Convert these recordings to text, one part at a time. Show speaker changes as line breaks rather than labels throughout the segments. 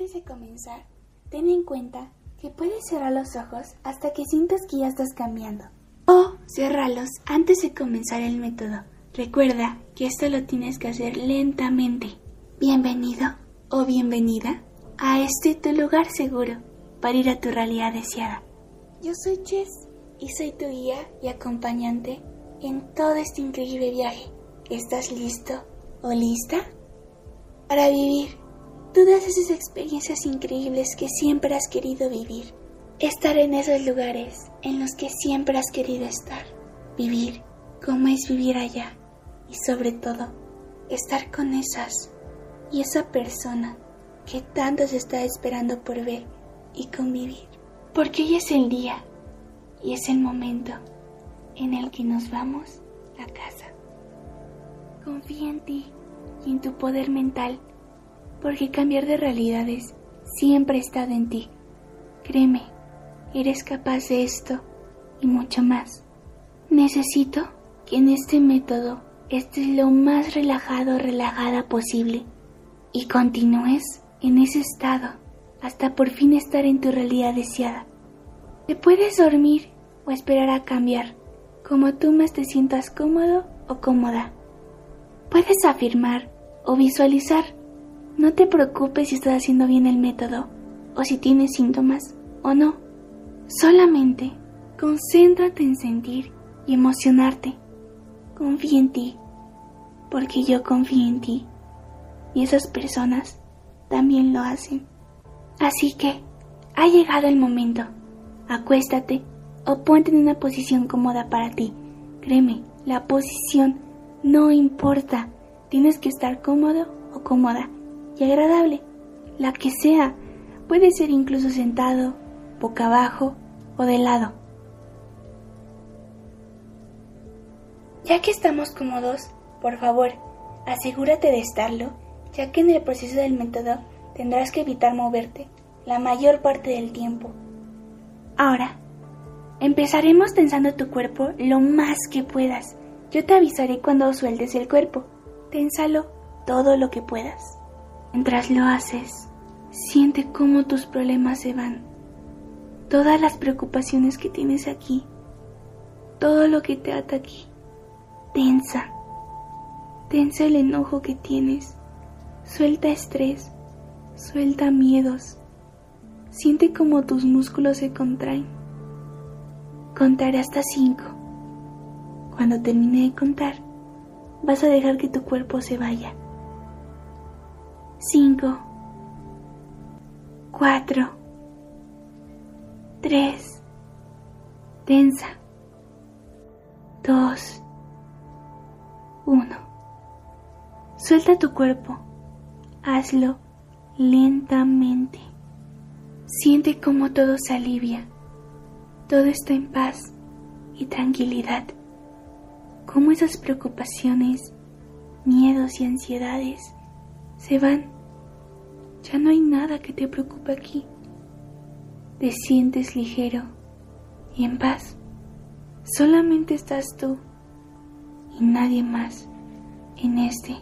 Antes de comenzar, ten en cuenta que puedes cerrar los ojos hasta que sientas que ya estás cambiando. O cerrarlos antes de comenzar el método. Recuerda que esto lo tienes que hacer lentamente. Bienvenido o bienvenida a este tu lugar seguro para ir a tu realidad deseada. Yo soy Jess y soy tu guía y acompañante en todo este increíble viaje. ¿Estás listo o lista para vivir todas esas experiencias increíbles que siempre has querido vivir? Estar en esos lugares en los que siempre has querido estar. Vivir como es vivir allá. Y sobre todo, estar con esas y esa persona que tanto se está esperando por ver y convivir. Porque hoy es el día y es el momento en el que nos vamos a casa. Confía en ti y en tu poder mental, porque cambiar de realidades siempre está en ti. Créeme, eres capaz de esto y mucho más. Necesito que en este método estés lo más relajado o relajada posible y continúes en ese estado hasta por fin estar en tu realidad deseada. Te puedes dormir o esperar a cambiar, como tú más te sientas cómodo o cómoda. Puedes afirmar o visualizar. No te preocupes si estás haciendo bien el método o si tienes síntomas o no. Solamente concéntrate en sentir y emocionarte. Confía en ti, porque yo confío en ti y esas personas también lo hacen. Así que ha llegado el momento. Acuéstate o ponte en una posición cómoda para ti. Créeme, la posición no importa. Tienes que estar cómodo o cómoda y agradable, la que sea. Puede ser incluso sentado, boca abajo o de lado. Ya que estamos cómodos, por favor, asegúrate de estarlo ya que en el proceso del método tendrás que evitar moverte la mayor parte del tiempo. Ahora, empezaremos tensando tu cuerpo lo más que puedas. Yo te avisaré cuando sueltes el cuerpo. Ténsalo todo lo que puedas. Mientras lo haces, siente cómo tus problemas se van. Todas las preocupaciones que tienes aquí, todo lo que te ata aquí. Tensa. Tensa el enojo que tienes Suelta estrés, suelta miedos. Siente como tus músculos se contraen. Contaré hasta cinco. Cuando termine de contar, vas a dejar que tu cuerpo se vaya. Cinco. Cuatro. Tres. Tensa. Dos. Uno. Suelta tu cuerpo hazlo lentamente. Siente cómo todo se alivia, todo está en paz y tranquilidad, cómo esas preocupaciones, miedos y ansiedades se van. Ya no hay nada que te preocupe aquí. Te sientes ligero y en paz. Solamente estás tú y nadie más en este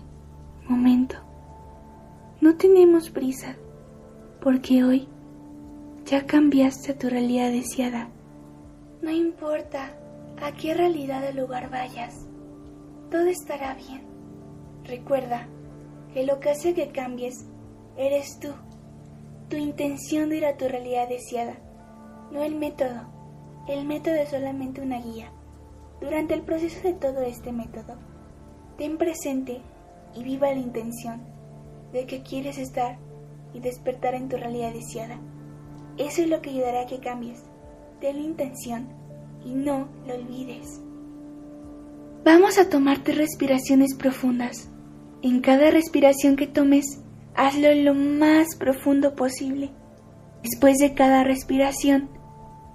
momento. No tenemos prisa, porque hoy ya cambiaste tu realidad deseada. No importa a qué realidad o lugar vayas, todo estará bien. Recuerda que lo que hace que cambies eres tú, tu intención de ir a tu realidad deseada, no el método. El método es solamente una guía. Durante el proceso de todo este método, ten presente y viva la intención de que quieres estar y despertar en tu realidad deseada. Eso es lo que ayudará a que cambies. Ten la intención y no lo olvides. Vamos a tomarte respiraciones profundas. En cada respiración que tomes, hazlo lo más profundo posible. Después de cada respiración,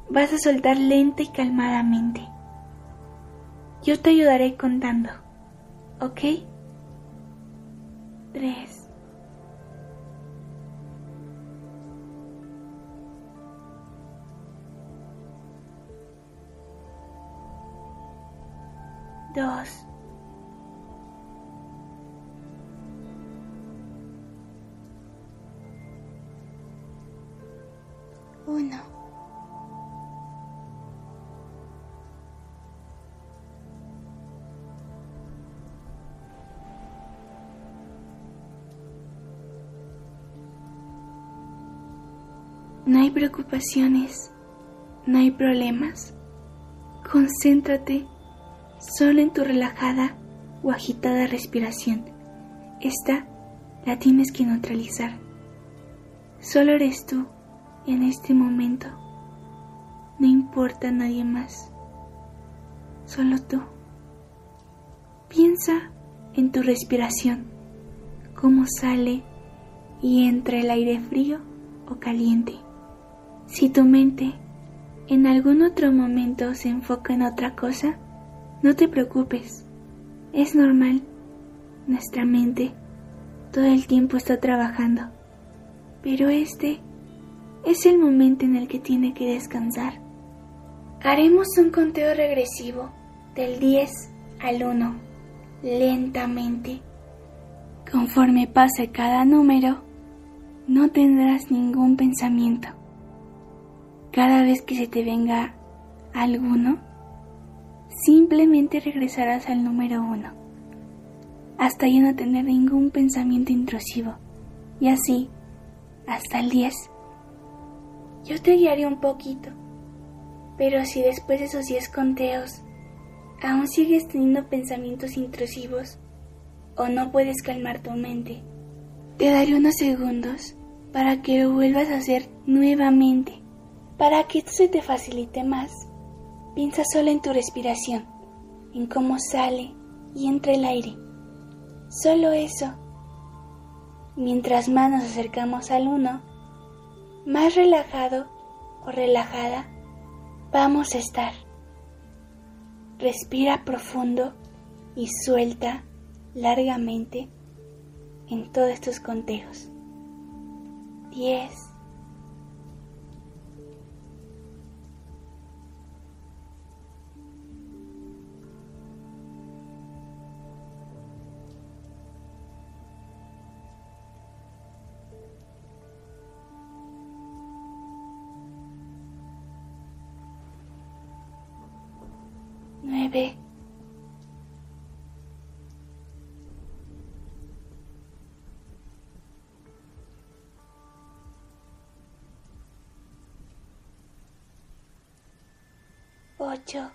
vas a soltar lenta y calmadamente. Yo te ayudaré contando, ¿ok? Tres. dos, No hay preocupaciones, no hay problemas. Concéntrate solo en tu relajada o agitada respiración. Esta la tienes que neutralizar. Solo eres tú en este momento. No importa nadie más. Solo tú. Piensa en tu respiración, cómo sale y entra el aire frío o caliente. Si tu mente en algún otro momento se enfoca en otra cosa, no te preocupes. Es normal. Nuestra mente todo el tiempo está trabajando. Pero este es el momento en el que tiene que descansar. Haremos un conteo regresivo del 10 al 1, lentamente. Conforme pase cada número, no tendrás ningún pensamiento. Cada vez que se te venga alguno, simplemente regresarás al número 1 hasta ya no tener ningún pensamiento intrusivo. Y así, hasta el 10. Yo te guiaré un poquito, pero si después de esos 10 conteos aún sigues teniendo pensamientos intrusivos o no puedes calmar tu mente, te daré unos segundos para que lo vuelvas a hacer nuevamente. Para que se te facilite más, piensa solo en tu respiración, en cómo sale y entra el aire. Solo eso. Mientras más nos acercamos al uno, más relajado o relajada vamos a estar. Respira profundo y suelta largamente en todos estos conteos. 10 ocho,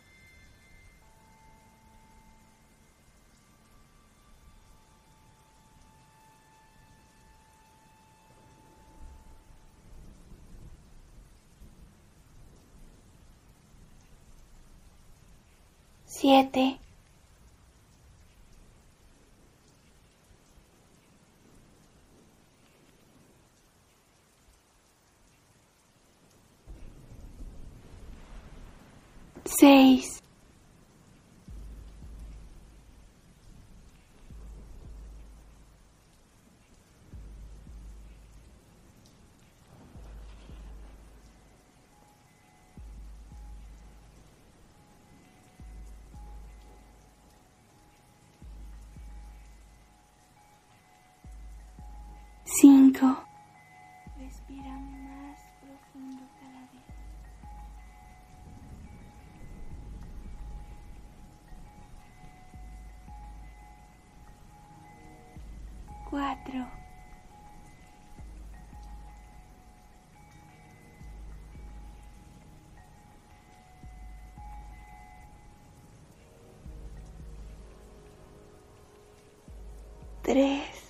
siete, Cuatro. Tres.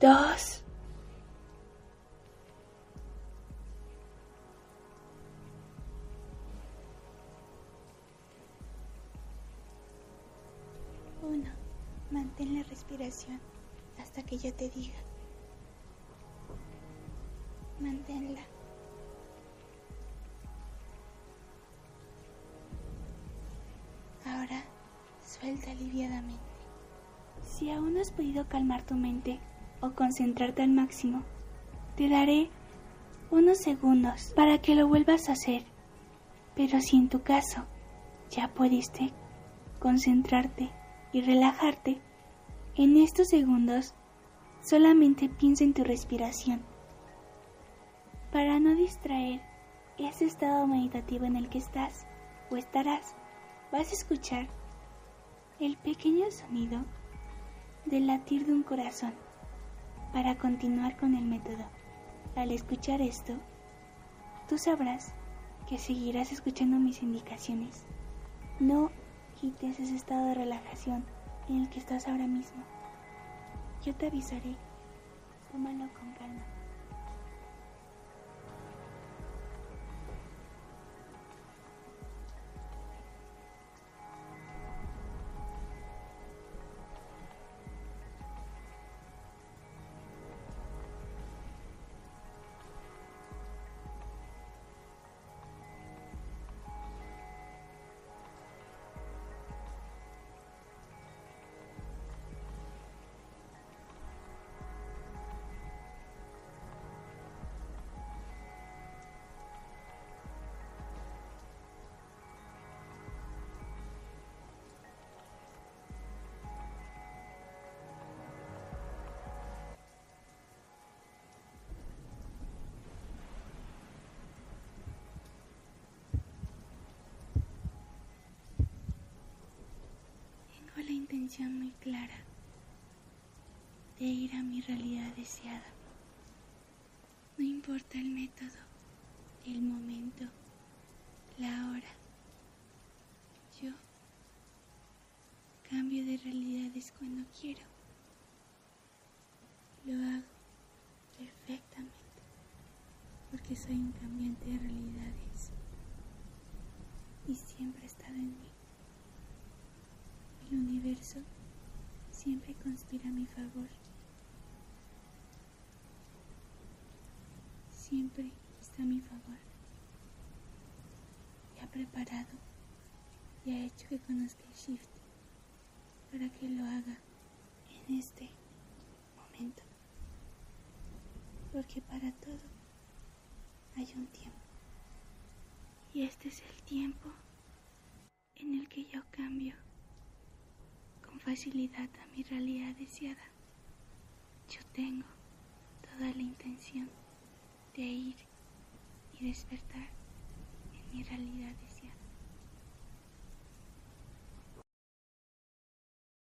dos, hasta que yo te diga. Manténla. Ahora suelta aliviadamente. Si aún no has podido calmar tu mente, o concentrarte al máximo, te daré unos segundos para que lo vuelvas a hacer. Pero si en tu caso ya pudiste concentrarte y relajarte, en estos segundos solamente piensa en tu respiración. Para no distraer ese estado meditativo en el que estás o estarás, vas a escuchar el pequeño sonido del latir de un corazón para continuar con el método. Al escuchar esto, tú sabrás que seguirás escuchando mis indicaciones. No quites ese estado de relajación en el que estás ahora mismo. Yo te avisaré. Tómalo con calma. De ir a mi realidad deseada. No importa el método, el momento, la hora. Yo cambio de realidades cuando quiero. Lo hago perfectamente porque soy un cambiante de realidades y siempre he estado en mí. El universo siempre conspira a mi favor. Siempre está a mi favor. Y ha preparado y ha hecho que conozca el shift para que lo haga en este momento. Porque para todo hay un tiempo. Y este es el tiempo en el que yo cambio facilidad a mi realidad deseada. Yo tengo toda la intención de ir y despertar en mi realidad.